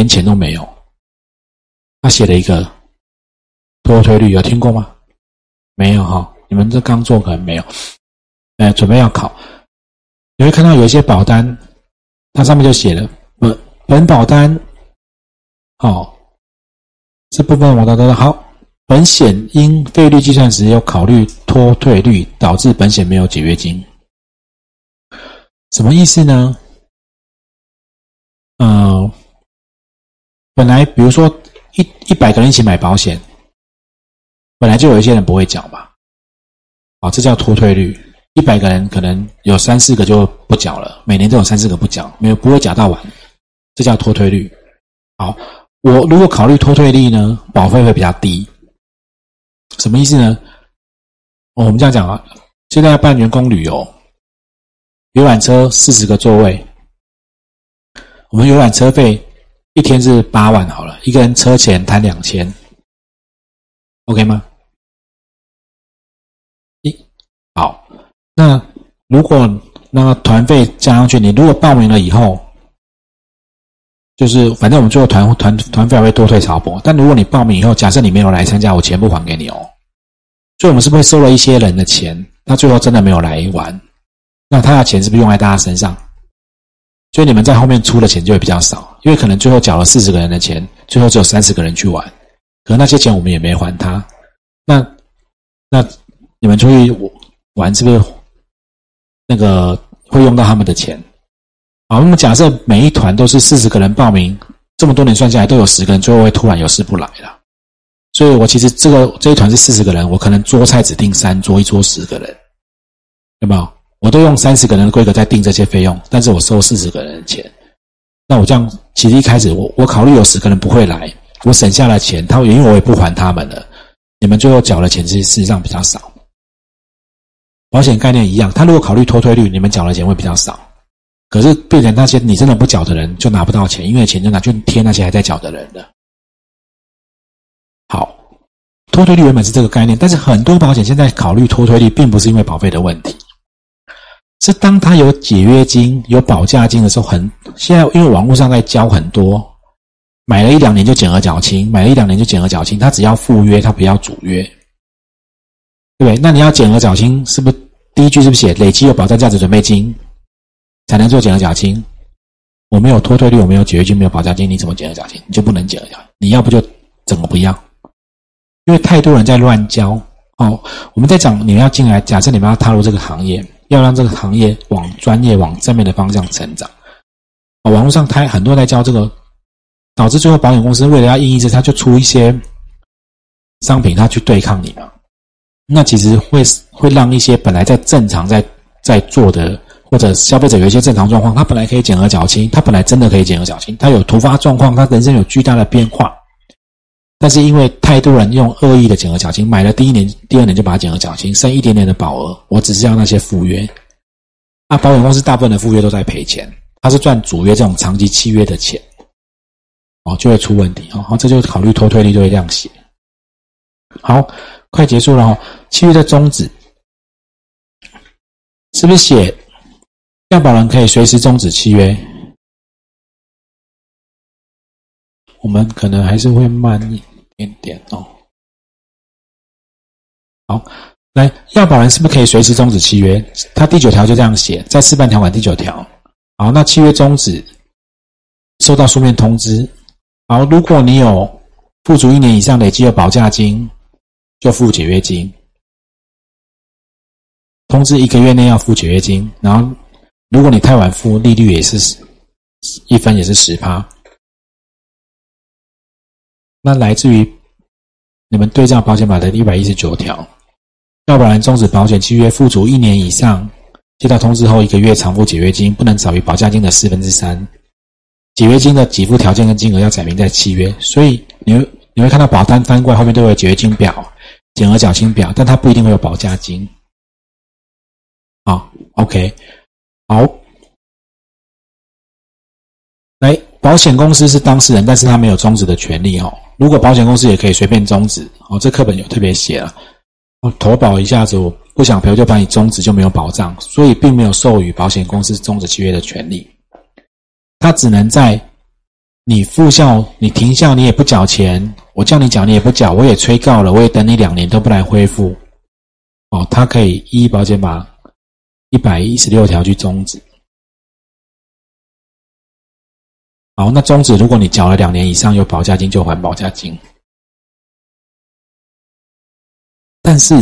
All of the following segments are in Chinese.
连钱都没有。他写了一个脱退率，有听过吗？没有哈，你们这刚做可能没有。哎，准备要考，你会看到有一些保单，它上面就写了本本保单，好，这部分我都都好。本险因费率计算时有考虑脱退率，导致本险没有解约金。什么意思呢？嗯，本来比如说一一百个人一起买保险，本来就有一些人不会缴嘛，啊，这叫脱退率。一百个人可能有三四个就不缴了，每年都有三四个不缴，没有不会缴到完，这叫脱退率。好，我如果考虑脱退率呢，保费会比较低。什么意思呢？我们这样讲啊，现在要办员工旅游，游览车四十个座位，我们游览车费一天是八万好了，一个人车钱摊两千，OK 吗？一好。那如果那个团费加上去，你如果报名了以后，就是反正我们最后团团团费会多退少补。但如果你报名以后，假设你没有来参加，我全部还给你哦。所以，我们是不是收了一些人的钱？他最后真的没有来玩，那他的钱是不是用在大家身上？所以你们在后面出的钱就会比较少，因为可能最后缴了四十个人的钱，最后只有三十个人去玩，可能那些钱我们也没还他。那那你们出去玩是不是？那个会用到他们的钱，好，那么假设每一团都是四十个人报名，这么多年算下来都有十个人，最后会突然有事不来了。所以我其实这个这一团是四十个人，我可能桌菜只定三桌，一桌十个人，有没有？我都用三十个人的规格在定这些费用，但是我收四十个人的钱，那我这样其实一开始我我考虑有十个人不会来，我省下了钱，他因为我也不还他们了，你们最后缴的钱其实事实上比较少。保险概念一样，他如果考虑脱退率，你们缴的钱会比较少。可是变成那些你真的不缴的人就拿不到钱，因为钱就拿去贴那些还在缴的人的。好，脱退率原本是这个概念，但是很多保险现在考虑脱退率，并不是因为保费的问题，是当他有解约金、有保价金的时候，很现在因为网络上在教很多，买了一两年就减额缴清，买了一两年就减额缴清，他只要赴约，他不要主约。对，那你要减额缴清，是不是第一句是不是写累积有保障价值准备金才能做减额缴清？我没有脱退率，我没有解约金，没有保价金，你怎么减额缴清？你就不能减额缴？你要不就整个不要？因为太多人在乱交哦。我们在讲你们要进来，假设你们要踏入这个行业，要让这个行业往专业、往正面的方向成长啊。网络上太很多在教这个，导致最后保险公司为了要应一这，他就出一些商品，他去对抗你嘛。那其实会会让一些本来在正常在在做的，或者消费者有一些正常状况，他本来可以减额缴清，他本来真的可以减额缴清，他有突发状况，他人生有巨大的变化，但是因为太多人用恶意的减额缴清，买了第一年、第二年就把它减额缴清，剩一点点的保额，我只是要那些赴约，那保险公司大部分的赴约都在赔钱，他是赚主约这种长期契约的钱，哦，就会出问题，哦，这就考虑脱退率就会这样写，好。快结束了哦，契约的终止是不是写要保人可以随时终止契约？我们可能还是会慢一点点哦。好，来要保人是不是可以随时终止契约？他第九条就这样写，在示范条款第九条。好，那契约终止收到书面通知。好，如果你有付足一年以上累积的保价金。就付解约金，通知一个月内要付解约金，然后如果你太晚付，利率也是一分也是十趴。那来自于你们对照保险法的一百一十九条，要不然终止保险契约付足一年以上，接到通知后一个月偿付解约金，不能少于保价金的四分之三。解约金的给付条件跟金额要载明在契约，所以你会你会看到保单翻过来后面都有解约金表。减额缴清表，但它不一定会有保价金。好，OK，好，来，保险公司是当事人，但是他没有终止的权利哦。如果保险公司也可以随便终止哦，这课本有特别写了。哦，投保一下子我不想赔，就把你终止就没有保障，所以并没有授予保险公司终止契约的权利。他只能在你复效，你停效，你也不缴钱，我叫你缴你也不缴，我也催告了，我也等你两年都不来恢复，哦，他可以依保险法一百一十六条去终止。好，那终止，如果你缴了两年以上有保价金，就还保价金。但是，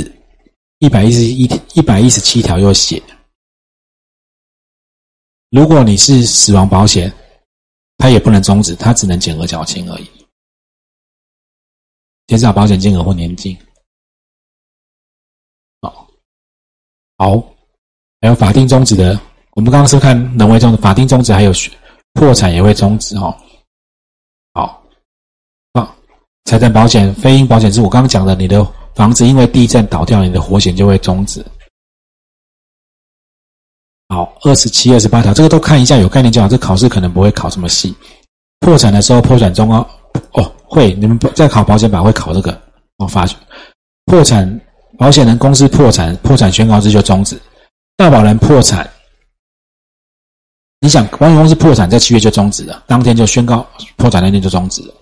一百一十一一百一十七条又写，如果你是死亡保险，它也不能终止，它只能减额缴清而已，减少保险金额或年金。好，好，还有法定终止的，我们刚刚是看人为终止，法定终止还有破产也会终止哦。好，啊，财产保险、非因保险是我刚刚讲的，你的房子因为地震倒掉，你的活险就会终止。好，二十七、二十八条，这个都看一下，有概念就好。这考试可能不会考这么细。破产的时候，破产中哦，哦，会，你们在考保险法会考这个哦。发破产，保险人公司破产，破产宣告之就终止。要保人破产，你想保险公司破产，在七月就终止了，当天就宣告破产那天就终止了。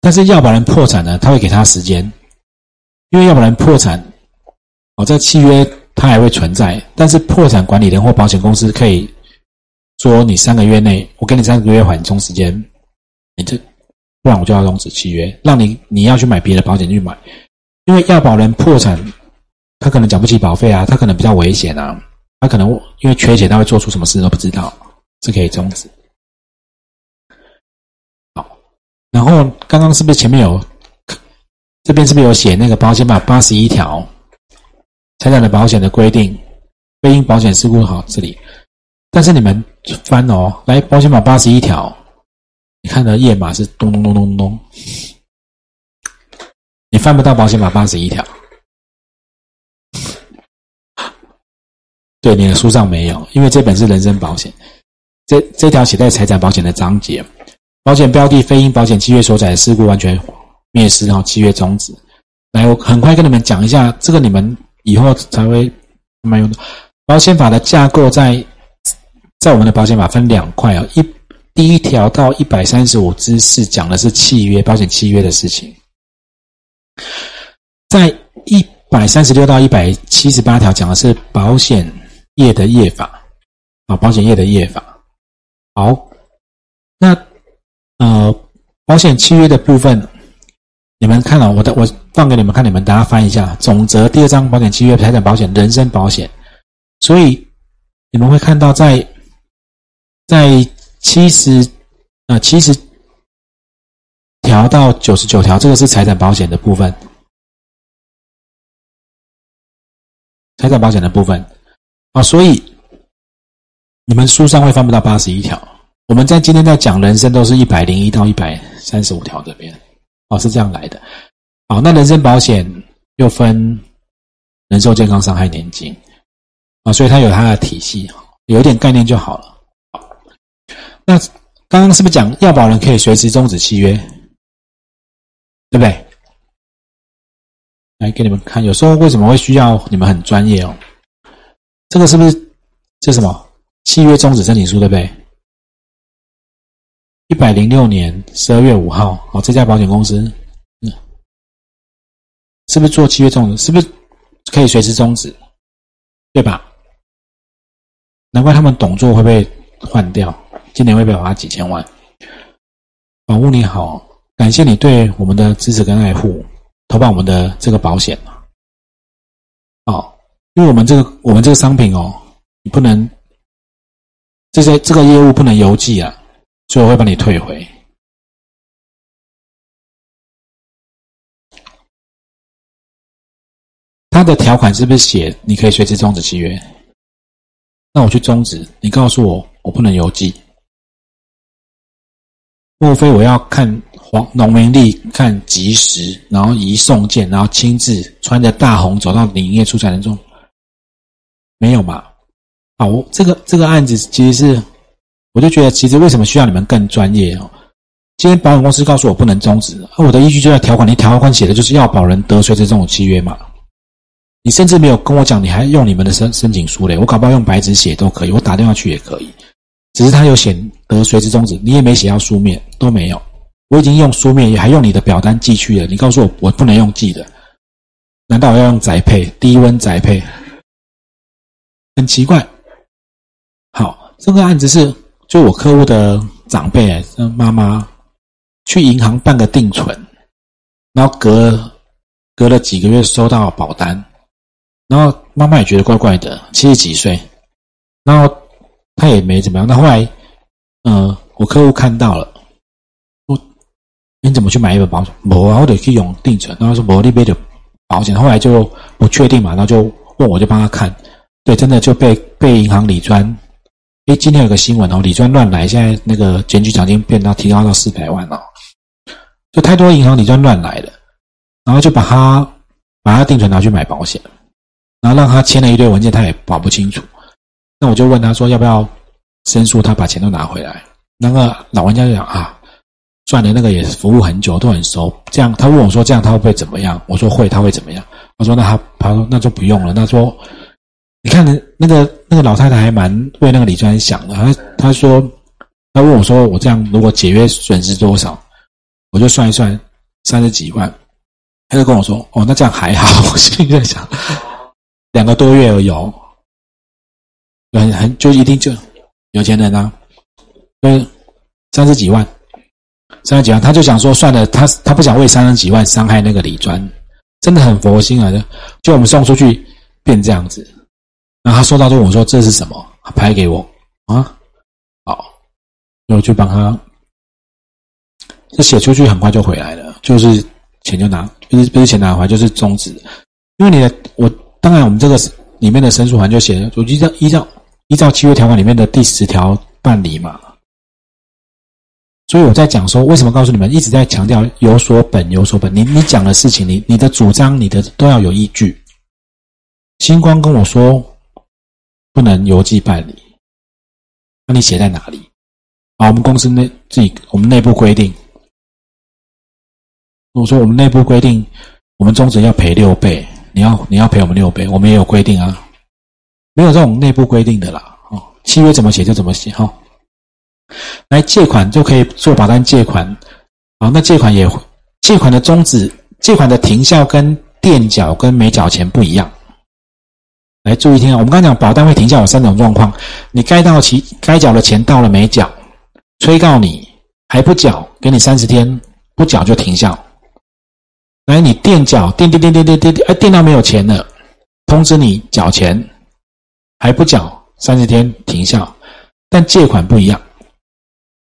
但是要保人破产呢，他会给他时间，因为要保人破产，哦，在契约。它还会存在，但是破产管理人或保险公司可以说你三个月内，我给你三个月缓冲时间，你这不然我就要终止契约，让你你要去买别的保险去买，因为要保人破产，他可能缴不起保费啊，他可能比较危险啊，他可能因为缺钱，他会做出什么事都不知道，是可以终止。好，然后刚刚是不是前面有这边是不是有写那个保险法八十一条？财产的保险的规定，非因保险事故好这里，但是你们翻哦，来保险法八十一条，你看的页码是咚咚咚咚咚，你翻不到保险法八十一条，对，你的书上没有，因为这本是人身保险，这这条写在财产保险的章节，保险标的非因保险契约所载的事故完全灭失，然后契约终止。来，我很快跟你们讲一下这个，你们。以后才会蛮用的。保险法的架构在在我们的保险法分两块啊，一第一条到一百三十五之四讲的是契约保险契约的事情，在一百三十六到一百七十八条讲的是保险业的业法啊，保险业的业法。好，那呃，保险契约的部分。你们看了我的，我放给你们看，你们大家翻一下总则第二章保险契约财产保险人身保险，所以你们会看到在在七十呃七十条到九十九条，这个是财产保险的部分，财产保险的部分啊，所以你们书上会翻不到八十一条，我们在今天在讲人生都是一百零一到一百三十五条这边。哦，是这样来的。好，那人身保险又分人寿、健康、伤害、年金啊，所以它有它的体系，有一点概念就好了。好，那刚刚是不是讲要保人可以随时终止契约，对不对？来给你们看，有时候为什么会需要你们很专业哦？这个是不是这什么契约终止申请书，对不对？一百零六年十二月五号，哦，这家保险公司，嗯，是不是做契约终止？是不是可以随时终止？对吧？难怪他们董座会被换掉，今年会被罚几千万。保护你好，感谢你对我们的支持跟爱护，投保我们的这个保险哦，因为我们这个我们这个商品哦，你不能这些这个业务不能邮寄啊。所以我会把你退回。他的条款是不是写你可以随时终止契约？那我去终止，你告诉我我不能邮寄，莫非我要看黄农民历看及时，然后移送件，然后亲自穿着大红走到营业处才能做？没有嘛？好，这个这个案子其实是。我就觉得，其实为什么需要你们更专业哦？今天保险公司告诉我不能终止，而我的依据就在条款，你条款写的就是要保人得随这种契约嘛？你甚至没有跟我讲，你还用你们的申申请书嘞？我搞不好用白纸写都可以，我打电话去也可以。只是他有写得随之终止，你也没写要书面，都没有。我已经用书面，也还用你的表单寄去了。你告诉我，我不能用寄的，难道我要用宅配？低温宅配，很奇怪。好，这个案子是就我客户的长辈，妈妈去银行办个定存，然后隔隔了几个月收到保单，然后妈妈也觉得怪怪的，七十几岁，然后他也没怎么样。那后来，嗯，我客户看到了。你怎么去买一本保险？我啊，我得去用定存。然后说我那边的保险，后来就不确定嘛，然后就问我就帮他看。对，真的就被被银行理专。诶，今天有个新闻哦，理专乱来，现在那个检举奖金变到提高到四百万了。就太多银行理专乱来了，然后就把他把他定存拿去买保险，然后让他签了一堆文件，他也保不清楚。那我就问他说要不要申诉，他把钱都拿回来。那个老玩家就讲啊。赚的那个也服务很久，都很熟。这样，他问我说：“这样他会不会怎么样？”我说：“会，他会怎么样？”他说：“那他，他说那就不用了。”他说：“你看，那个那个老太太还蛮为那个李专想的。她她说，她问我说：‘我这样如果解约损失多少？’我就算一算，三十几万。她就跟我说：‘哦，那这样还好。’我心里在想，两个多月而已，很很就一定就有钱人啊，嗯，三十几万。”三十几万，他就想说算了，他他不想为三十几万伤害那个李专，真的很佛心啊！就我们送出去变这样子，然后他收到之后我说这是什么？他拍给我啊，好，我就帮他，这写出去很快就回来了，就是钱就拿，不是不是钱拿回来，就是终止，因为你的我当然我们这个里面的申诉函就写了，就依照依照依照契约条款里面的第十条办理嘛。所以我在讲说，为什么告诉你们一直在强调有所本有所本？你你讲的事情，你你的主张，你的都要有依据。星光跟我说不能邮寄办理，那你写在哪里？啊，我们公司内自己我们内部规定。我说我们内部规定，我们终止要赔六倍，你要你要赔我们六倍，我们也有规定啊，没有这种内部规定的啦。哦，契约怎么写就怎么写哈。来借款就可以做保单借款，好，那借款也借款的终止、借款的停效跟垫缴跟没缴钱不一样。来注意听啊，我们刚讲保单会停效有三种状况：你该到期、该缴的钱到了没缴，催告你还不缴，给你三十天不缴就停效。来，你垫缴垫垫垫垫垫垫，哎，垫到没有钱了，通知你缴钱，还不缴三十天停效。但借款不一样。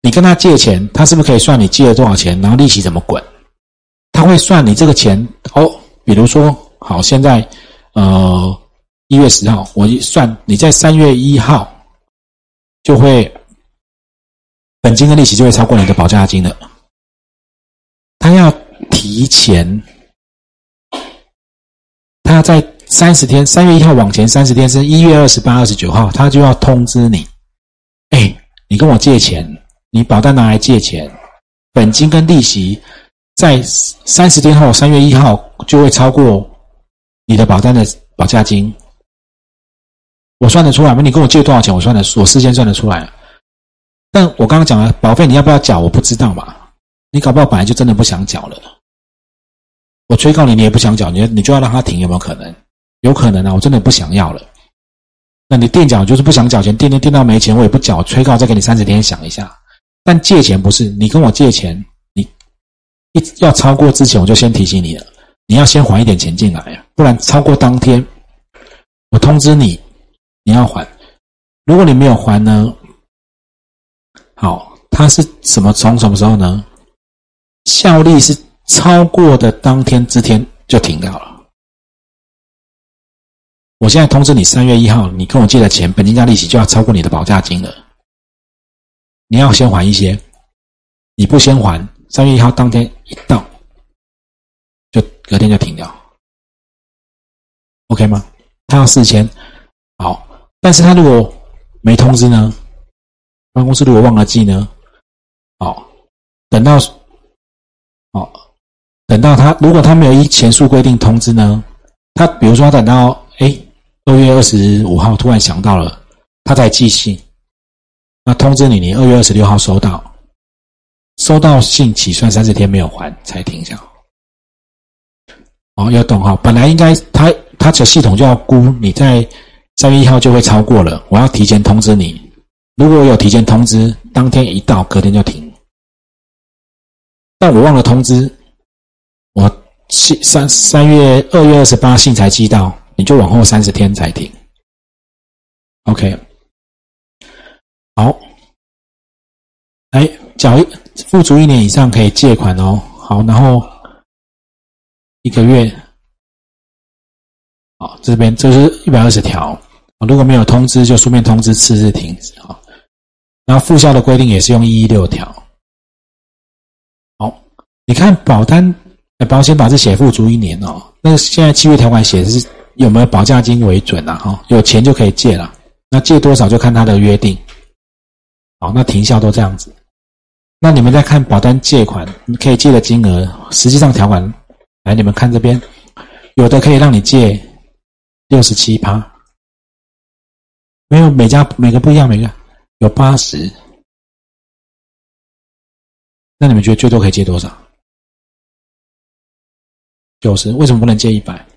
你跟他借钱，他是不是可以算你借了多少钱，然后利息怎么滚？他会算你这个钱哦。比如说，好，现在呃一月十号，我一算你在三月一号就会本金跟利息就会超过你的保价金了。他要提前，他在三十天，三月一号往前三十天是一月二十八、二十九号，他就要通知你，哎，你跟我借钱。你保单拿来借钱，本金跟利息在三十天后，三月一号就会超过你的保单的保价金。我算得出来吗？你跟我借多少钱？我算得，我事先算得出来。但我刚刚讲了保费，你要不要缴？我不知道嘛。你搞不好本来就真的不想缴了。我催告你，你也不想缴，你你就要让他停，有没有可能？有可能啊，我真的不想要了。那你垫缴就是不想缴钱，垫垫垫到没钱，我也不缴，催告再给你三十天想一下。但借钱不是你跟我借钱，你一要超过之前，我就先提醒你了，你要先还一点钱进来不然超过当天，我通知你，你要还。如果你没有还呢，好，它是什么从什么时候呢？效力是超过的当天之天就停掉了。我现在通知你，三月一号你跟我借的钱，本金加利息就要超过你的保价金了。你要先还一些，你不先还，三月一号当天一到，就隔天就停掉，OK 吗？他要四千，好，但是他如果没通知呢？办公室如果忘了寄呢？哦，等到，哦，等到他如果他没有依前述规定通知呢？他比如说等到哎二月二十五号突然想到了，他才寄信。那通知你，你二月二十六号收到，收到信起算三十天没有还才停下。哦，要懂哈，本来应该他他这系统就要估你在三月一号就会超过了，我要提前通知你。如果有提前通知，当天一到，隔天就停。但我忘了通知，我信三三月二月二十八信才寄到，你就往后三十天才停。OK，好，哎，缴一付足一年以上可以借款哦。好，然后。一个月，好，这边这是一百二十条如果没有通知，就书面通知，次日停止啊。然后附效的规定也是用一一六条。好，你看保单保险法是写付足一年哦。那现在契约条款写的是有没有保价金为准啊？哈，有钱就可以借了。那借多少就看他的约定。好，那停效都这样子。那你们再看保单借款，你可以借的金额，实际上条款。来，你们看这边，有的可以让你借六十七趴，没有每家每个不一样，每个有八十。那你们觉得最多可以借多少？九十？为什么不能借一百？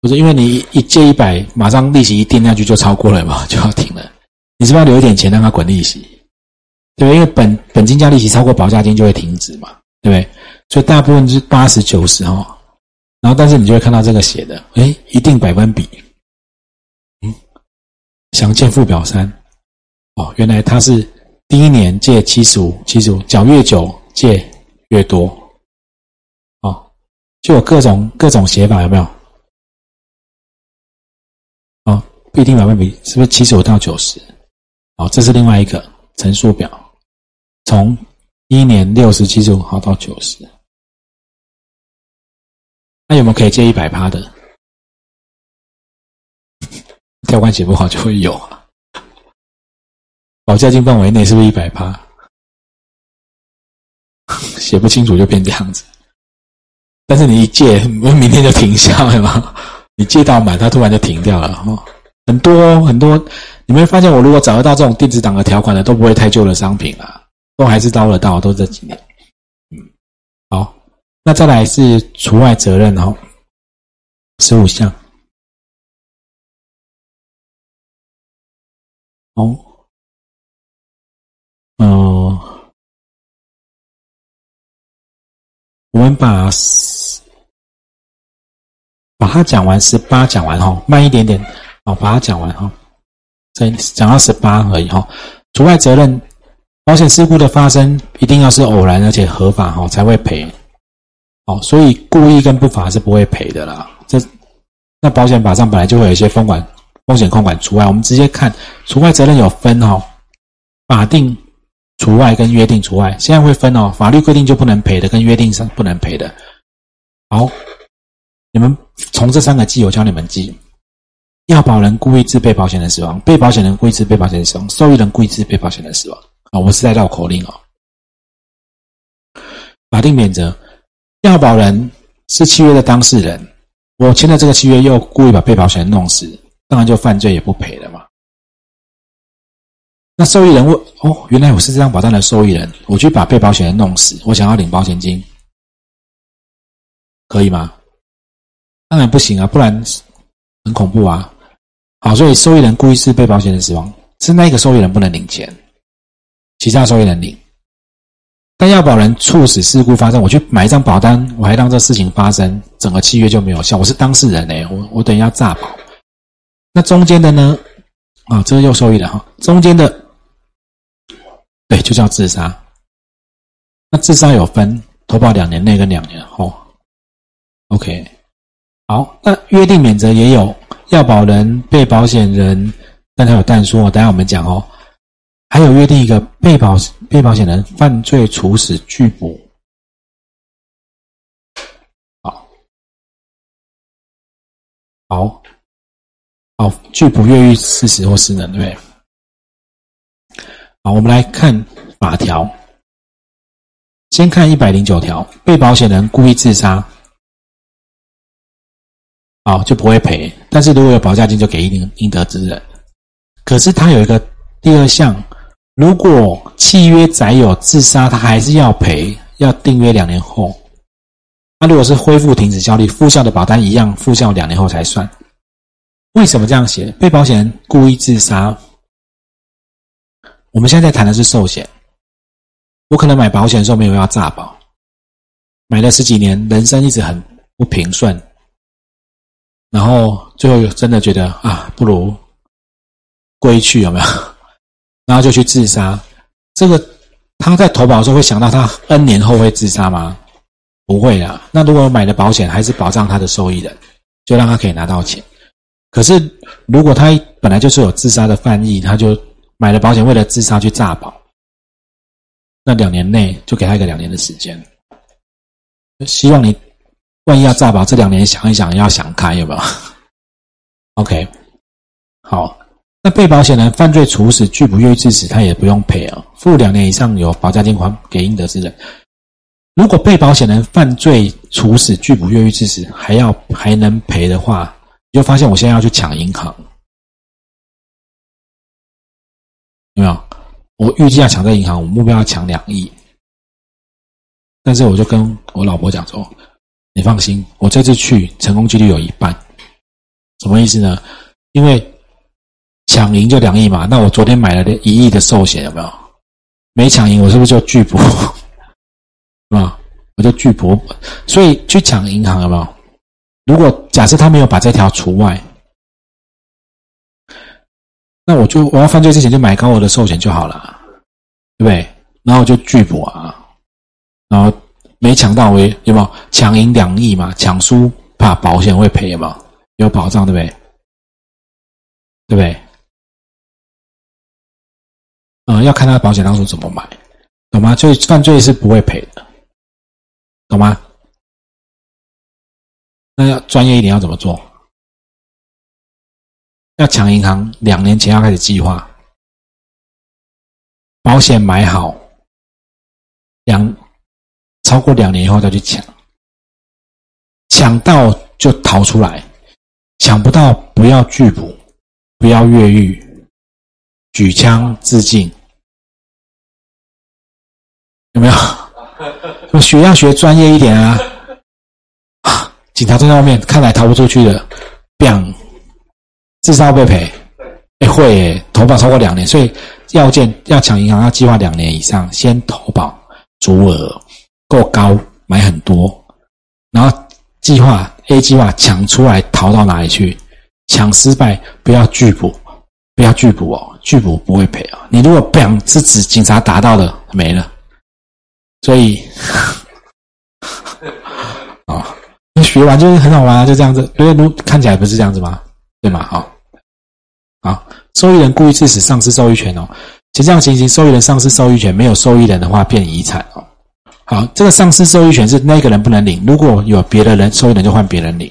不是因为你一借一百，马上利息一定下去就超过了嘛，就要停了。你是不是要留一点钱让它滚利息？对，因为本本金加利息超过保价金就会停止嘛。对不对？所以大部分是八十九十哈，然后但是你就会看到这个写的，哎，一定百分比，嗯，详见附表三，哦，原来他是第一年借七十五，七十五缴越久借越多，哦，就有各种各种写法，有没有？哦，不一定百分比，是不是七十五到九十？哦，这是另外一个陈述表，从。一年六十七十五号到九十，那有没有可以借一百趴的？条款写不好就会有啊。保价金范围内是不是一百趴？写不清楚就变这样子。但是你一借，不明天就停销了吗？你借到满，它突然就停掉了哈。很多很多，你会发现，我如果找得到这种电子档的条款的，都不会太旧的商品啊。都还是到得到，都这几年，嗯，好，那再来是除外责任哦，十五项，哦，嗯，我们把把它讲完，十八讲完哈，慢一点点，好，把它讲完哈，再讲到十八而已哈，除外责任。保险事故的发生一定要是偶然而且合法哈才会赔，哦，所以故意跟不法是不会赔的啦。这那保险法上本来就会有一些风管风险控管除外，我们直接看除外责任有分哦，法定除外跟约定除外，现在会分哦，法律规定就不能赔的跟约定上不能赔的。好，你们从这三个记，我教你们记：要保人故意致被保险人死亡，被保险人故意致被保险人死亡，受益人故意致被保险人死亡。啊，我是在绕口令哦。法定免责，要保人是契约的当事人，我签了这个契约，又故意把被保险人弄死，当然就犯罪也不赔了嘛。那受益人问：哦，原来我是这张保单的受益人，我去把被保险人弄死，我想要领保险金，可以吗？当然不行啊，不然很恐怖啊。好，所以受益人故意是被保险人死亡，是那个受益人不能领钱。其他受益人领，但要保人促使事故发生，我去买一张保单，我还让这事情发生，整个契约就没有效。我是当事人哎，我我等于要诈保。那中间的呢？啊，这个又受益了哈，中间的，对，就叫自杀。那自杀有分投保两年内跟两年后。OK，好，那约定免责也有，要保人、被保险人，但他有但书，等下我们讲哦。还有约定一个被保被保险人犯罪处死拒捕，好，好，好拒捕越狱事实或失能，对不对？好，我们来看法条，先看一百零九条，被保险人故意自杀，好就不会赔，但是如果有保价金，就给应应得之人。可是他有一个第二项，如果契约载有自杀，他还是要赔，要订约两年后。那如果是恢复停止效力，复效的保单一样，复效两年后才算。为什么这样写？被保险人故意自杀，我们现在在谈的是寿险。我可能买保险的时候没有要诈保，买了十几年，人生一直很不平顺，然后最后真的觉得啊，不如归去有没有？然后就去自杀。这个他在投保的时候会想到他 N 年后会自杀吗？不会啊。那如果买的保险还是保障他的受益人，就让他可以拿到钱。可是如果他本来就是有自杀的犯意，他就买了保险为了自杀去诈保。那两年内就给他一个两年的时间，希望你万一要诈保，这两年想一想要想开有没有？OK，好，那被保险人犯罪处死拒不越狱致死，他也不用赔啊，付两年以上有保价金还给应得之人。如果被保险人犯罪处死拒不越狱致死，还要还能赔的话，你就发现我现在要去抢银行，有没有？我预计要抢在银行，我目标要抢两亿。但是我就跟我老婆讲说：“你放心，我这次去成功几率有一半。”什么意思呢？因为抢赢就两亿嘛。那我昨天买了一亿的寿险，有没有？没抢赢，我是不是就拒捕？是吧，我就拒捕。所以去抢银行有没有？如果假设他没有把这条除外。那我就我要犯罪之前就买高额的寿险就好了，对不对？然后就拒捕啊，然后没抢到，我有没有抢赢两亿嘛？抢输怕保险会赔嘛？有保障对不对？对不对？嗯，要看他的保险当初怎么买，懂吗？就犯罪是不会赔的，懂吗？那要专业一点，要怎么做？要抢银行，两年前要开始计划，保险买好，两超过两年以后再去抢，抢到就逃出来，抢不到不要拒捕，不要越狱，举枪自尽，有没有？学要学专业一点啊！啊警察在外面，看来逃不出去了，biang。自杀被赔？哎，会投保超过两年，所以要件要抢银行要计划两年以上，先投保，足额够高，买很多，然后计划 A 计划抢出来逃到哪里去？抢失败不要拒捕，不要拒捕哦，拒捕不会赔啊。你如果不想是指警察达到的没了，所以啊，你学完就是很好玩啊，就这样子，因为看起来不是这样子吗？对吗？好，好，受益人故意致死丧失受益权哦。其实这样情形，受益人丧失受益权，没有受益人的话变遗产哦。好，这个丧失受益权是那个人不能领，如果有别的人受益人就换别人领。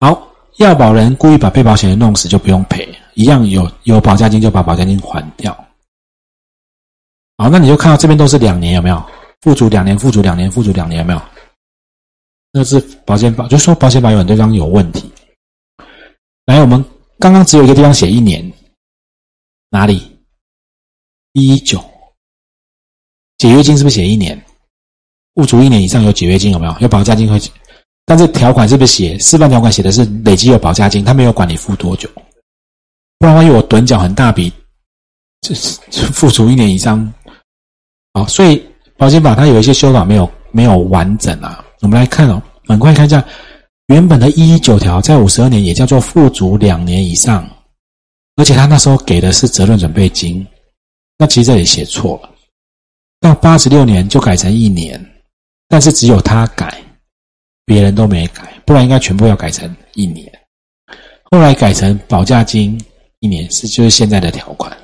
好，要保人故意把被保险人弄死就不用赔，一样有有保价金就把保价金还掉。好，那你就看到这边都是两年有没有？付足两年，付足两年，付足两年有没有？那是保险保，就说保险保有很多地方有问题。来，我们刚刚只有一个地方写一年，哪里？一九解约金是不是写一年？物主一年以上有解约金有没有？有保价金会，但是条款是不是写示范条款写的是累积有保价金？他没有管你付多久，不然万一我趸缴很大笔，这是付出一年以上，好，所以保险法它有一些修法没有没有完整啊。我们来看哦，很快看一下。原本的一一九条在五十二年也叫做付足两年以上，而且他那时候给的是责任准备金，那其实这里写错了。到八十六年就改成一年，但是只有他改，别人都没改，不然应该全部要改成一年。后来改成保价金一年是就是现在的条款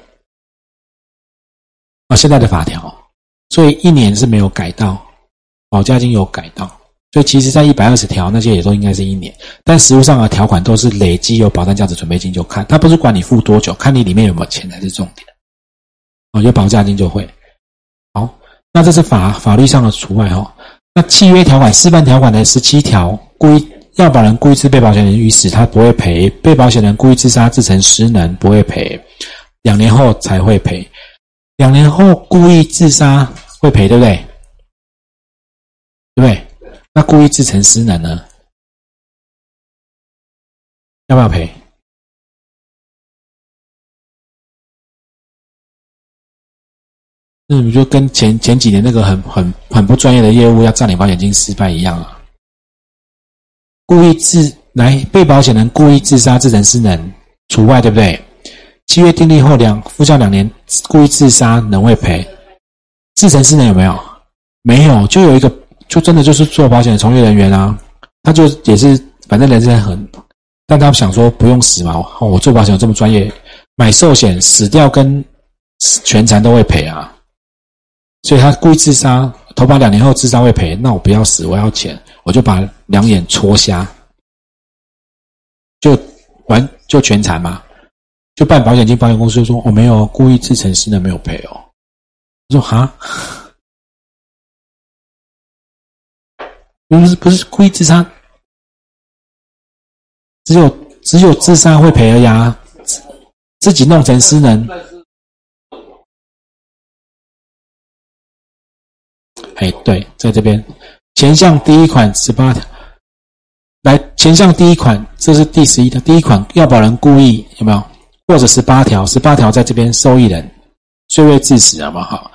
啊，现在的法条，所以一年是没有改到，保价金有改到。所以其实，在一百二十条那些也都应该是一年，但实物上的条款都是累积有保单价值准备金就看，它不是管你付多久，看你里面有没有钱才是重点。哦，有保价金就会。好，那这是法法律上的除外哦。那契约条款、示范条款的十七条，故意要保人故意致被保险人于死，他不会赔；被保险人故意自杀致成失能，不会赔。两年后才会赔。两年后故意自杀会赔，对不对？对不对？那故意自成失能呢？要不要赔？那你就跟前前几年那个很很很不专业的业务要占领保险金失败一样啊？故意自来被保险人故意自杀自成失能除外，对不对？契约订立后两复效两年，故意自杀能会赔？自成失能有没有？没有，就有一个就真的就是做保险的从业人员啊，他就也是反正人生很，但他想说不用死嘛，我做保险这么专业，买寿险死掉跟全残都会赔啊。所以他故意自杀，投保两年后自杀会赔，那我不要死，我要钱，我就把两眼戳瞎，就完就全残嘛，就办保险金，保险公司说我没有故意自成失能没有赔哦，我说哈，不是不是故意自杀，只有只有自杀会赔而已啊，自己弄成失能。哎，对，在这边。前项第一款十八条，来前项第一款，这是第十一条，第一款要保人故意有没有？或者十八条，十八条在这边受益人。虽未致死，好不好？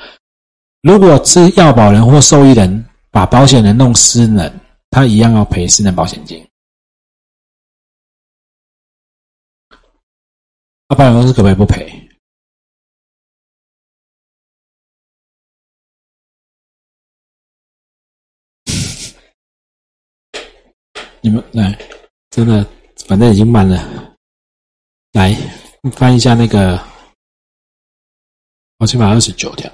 如果是要保人或受益人把保险人弄失能，他一样要赔失能保险金。那保险公司可不可以不赔？你们来，真的，反正已经满了。来翻一下那个保险法二十九条，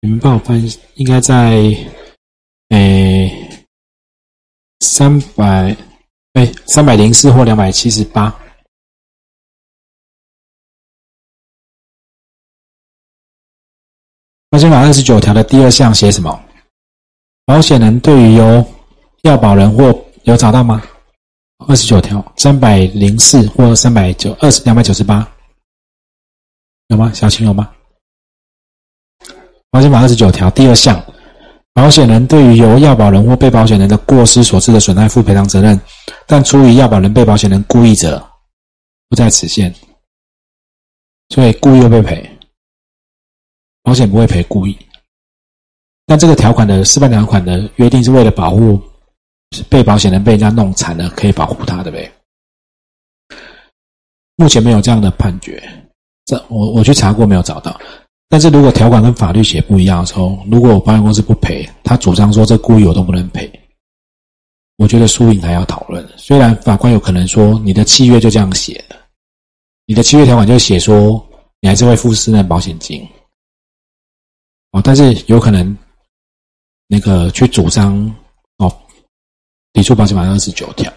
你们帮我翻，应该在诶三百哎三百零四或两百七十八。保险法二十九条的第二项写什么？保险人对于由要保人或有找到吗？二十九条三百零四或三百九二十两百九十八有吗？小青有吗？保险法二十九条第二项，保险人对于由要保人或被保险人的过失所致的损害负赔偿责任，但出于要保人、被保险人故意者，不在此限。所以故意又被赔，保险不会赔故意。但这个条款的示范条款的约定是为了保护被保险人被人家弄残了，可以保护他，对不对？目前没有这样的判决，这我我去查过没有找到。但是如果条款跟法律写不一样的时候，如果我保险公司不赔，他主张说这故意我都不能赔，我觉得输赢还要讨论。虽然法官有可能说你的契约就这样写的，你的契约条款就写说你还是会付私人保险金，哦，但是有可能。那个去主张哦，抵触保险法二十九条。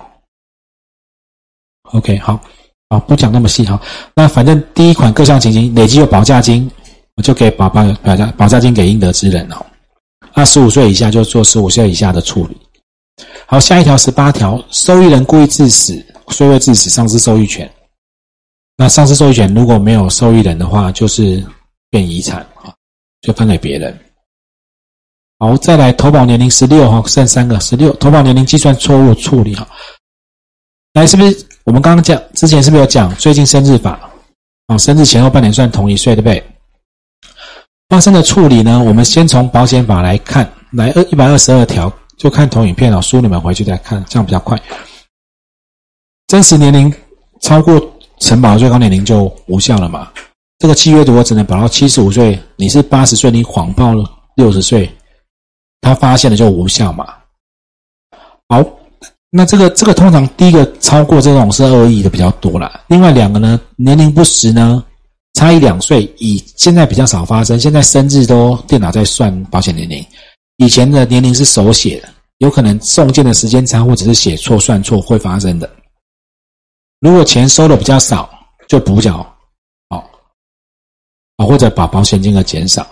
OK，好，好，不讲那么细哈。那反正第一款各项情形累计有保价金，我就给保保保价保价金给应得之人哦。二十五岁以下就做十五岁以下的处理。好，下一条十八条，受益人故意致死，虽未致死，丧失受益权。那丧失受益权如果没有受益人的话，就是变遗产啊，就分给别人。好，再来投保年龄十六哈，剩三个十六，投保年龄计算错误处理哈。来，是不是我们刚刚讲之前是不是有讲最近生日法？哦，生日前后半年算同一岁，对不对？发生的处理呢？我们先从保险法来看，来二一百二十二条就看投影片哦，书你们回去再看，这样比较快。真实年龄超过承保最高年龄就无效了嘛？这个契约如果只能保到七十五岁，你是八十岁，你谎报了六十岁。他发现了就无效嘛？好，那这个这个通常第一个超过这种是恶意的比较多啦。另外两个呢，年龄不实呢，差一两岁，以现在比较少发生。现在生日都电脑在算保险年龄，以前的年龄是手写的，有可能送件的时间差或者是写错算错会发生的。如果钱收的比较少，就补缴，哦，啊或者把保险金额减少。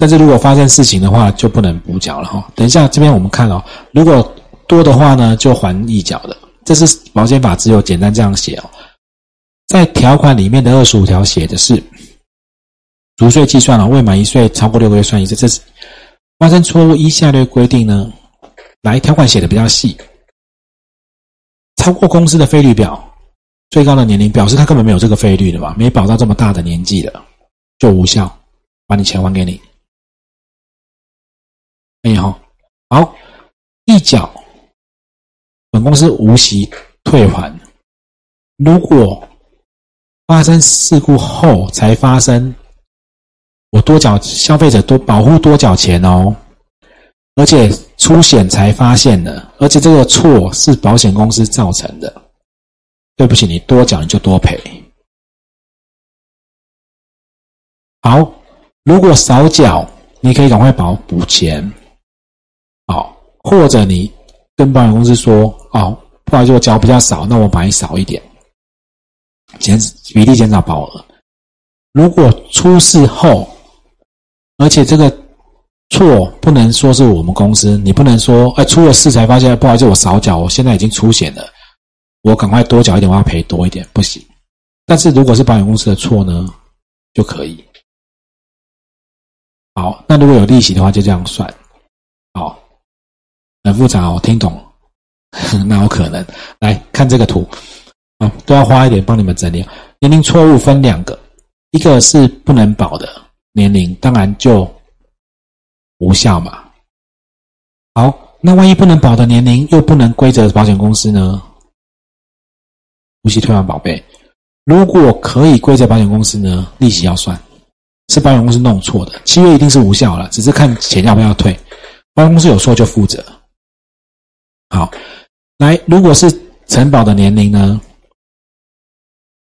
但是如果发生事情的话，就不能补缴了哈。等一下这边我们看哦，如果多的话呢，就还一缴的。这是保险法只有简单这样写哦。在条款里面的二十五条写的是，逐岁计算了，未满一岁超过六个月算一次。这是发生错误依下列规定呢，来条款写的比较细，超过公司的费率表最高的年龄，表示他根本没有这个费率的嘛，没保到这么大的年纪的，就无效，把你钱还给你。没有，好，一缴，本公司无息退还。如果发生事故后才发生，我多缴消费者多保护多缴钱哦，而且出险才发现的，而且这个错是保险公司造成的，对不起，你多缴你就多赔。好，如果少缴，你可以赶快保补钱，好，或者你跟保险公司说，哦，不好意思，我缴比较少，那我买少一点。减比例减少保额，如果出事后，而且这个错不能说是我们公司，你不能说哎出了事才发现，不好意思我少缴，我现在已经出险了，我赶快多缴一点，我要赔多一点，不行。但是如果是保险公司的错呢，就可以。好，那如果有利息的话，就这样算。好，很复杂哦，听懂？那有可能来看这个图。啊，都要花一点帮你们整理。年龄错误分两个，一个是不能保的年龄，当然就无效嘛。好，那万一不能保的年龄又不能归责保险公司呢？无息退还保费。如果可以归责保险公司呢？利息要算，是保险公司弄错的，契约一定是无效了，只是看钱要不要退。保险公司有错就负责。好，来，如果是承保的年龄呢？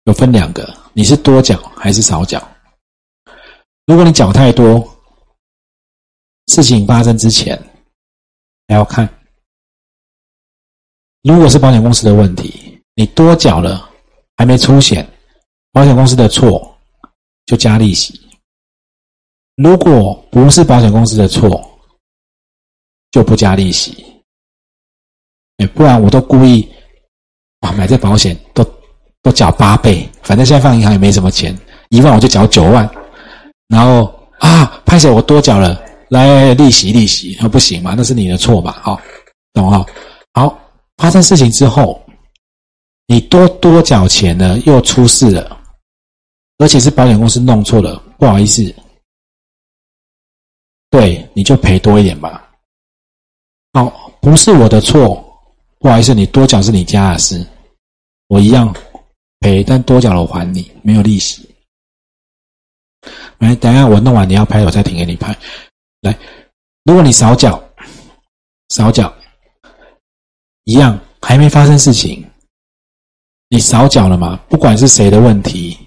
有分两个，你是多缴还是少缴？如果你缴太多，事情发生之前还要看。如果是保险公司的问题，你多缴了还没出险，保险公司的错就加利息。如果不是保险公司的错，就不加利息。不然我都故意啊买这保险都。都缴八倍，反正现在放银行也没什么钱，一万我就缴九万，然后啊，拍手我多缴了，来利息利息，那不行嘛，那是你的错嘛？好，懂哈？好，发生事情之后，你多多缴钱呢，又出事了，而且是保险公司弄错了，不好意思，对，你就赔多一点吧。好，不是我的错，不好意思，你多缴是你家的事，我一样。赔，但多缴了我还你，没有利息。来，等一下我弄完你要拍，我再停给你拍。来，如果你少缴，少缴，一样还没发生事情，你少缴了嘛？不管是谁的问题，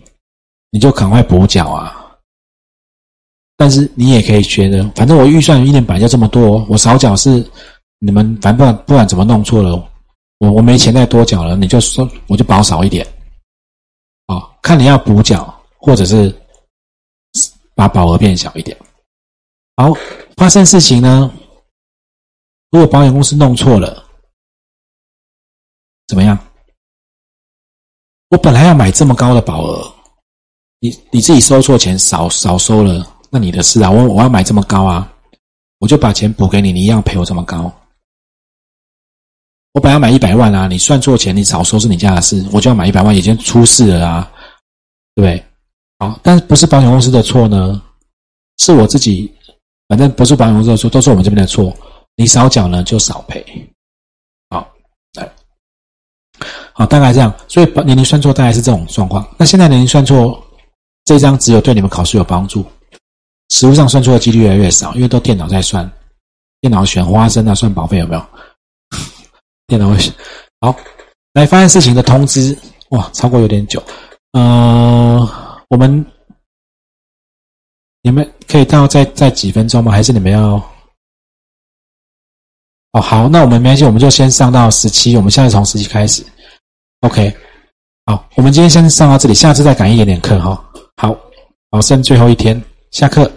你就赶快补缴啊。但是你也可以觉得，反正我预算一年本来就这么多，我少缴是你们反正不管不管怎么弄错了，我我没钱再多缴了，你就说我就保少一点。啊看你要补缴，或者是把保额变小一点。好，发生事情呢？如果保险公司弄错了，怎么样？我本来要买这么高的保额，你你自己收错钱，少少收了，那你的事啊。我我要买这么高啊，我就把钱补给你，你一样赔我这么高。我本来买一百万啊，你算错钱，你少收是你家的事，我就要买一百万，已经出事了啊。对，好，但是不是保险公司的错呢？是我自己，反正不是保险公司的错，都是我们这边的错。你少缴呢，就少赔。好，来，好，大概这样。所以年龄算错大概是这种状况。那现在年龄算错，这张只有对你们考试有帮助，实物上算错的几率越来越少，因为都电脑在算，电脑选花生啊，算保费有没有？电脑会。好，来发现事情的通知，哇，超过有点久。呃，我们你们可以到再再几分钟吗？还是你们要？哦，好，那我们没关系，我们就先上到十七。我们现在从十七开始，OK。好，我们今天先上到这里，下次再赶一点点课哈。好，好，剩最后一天，下课。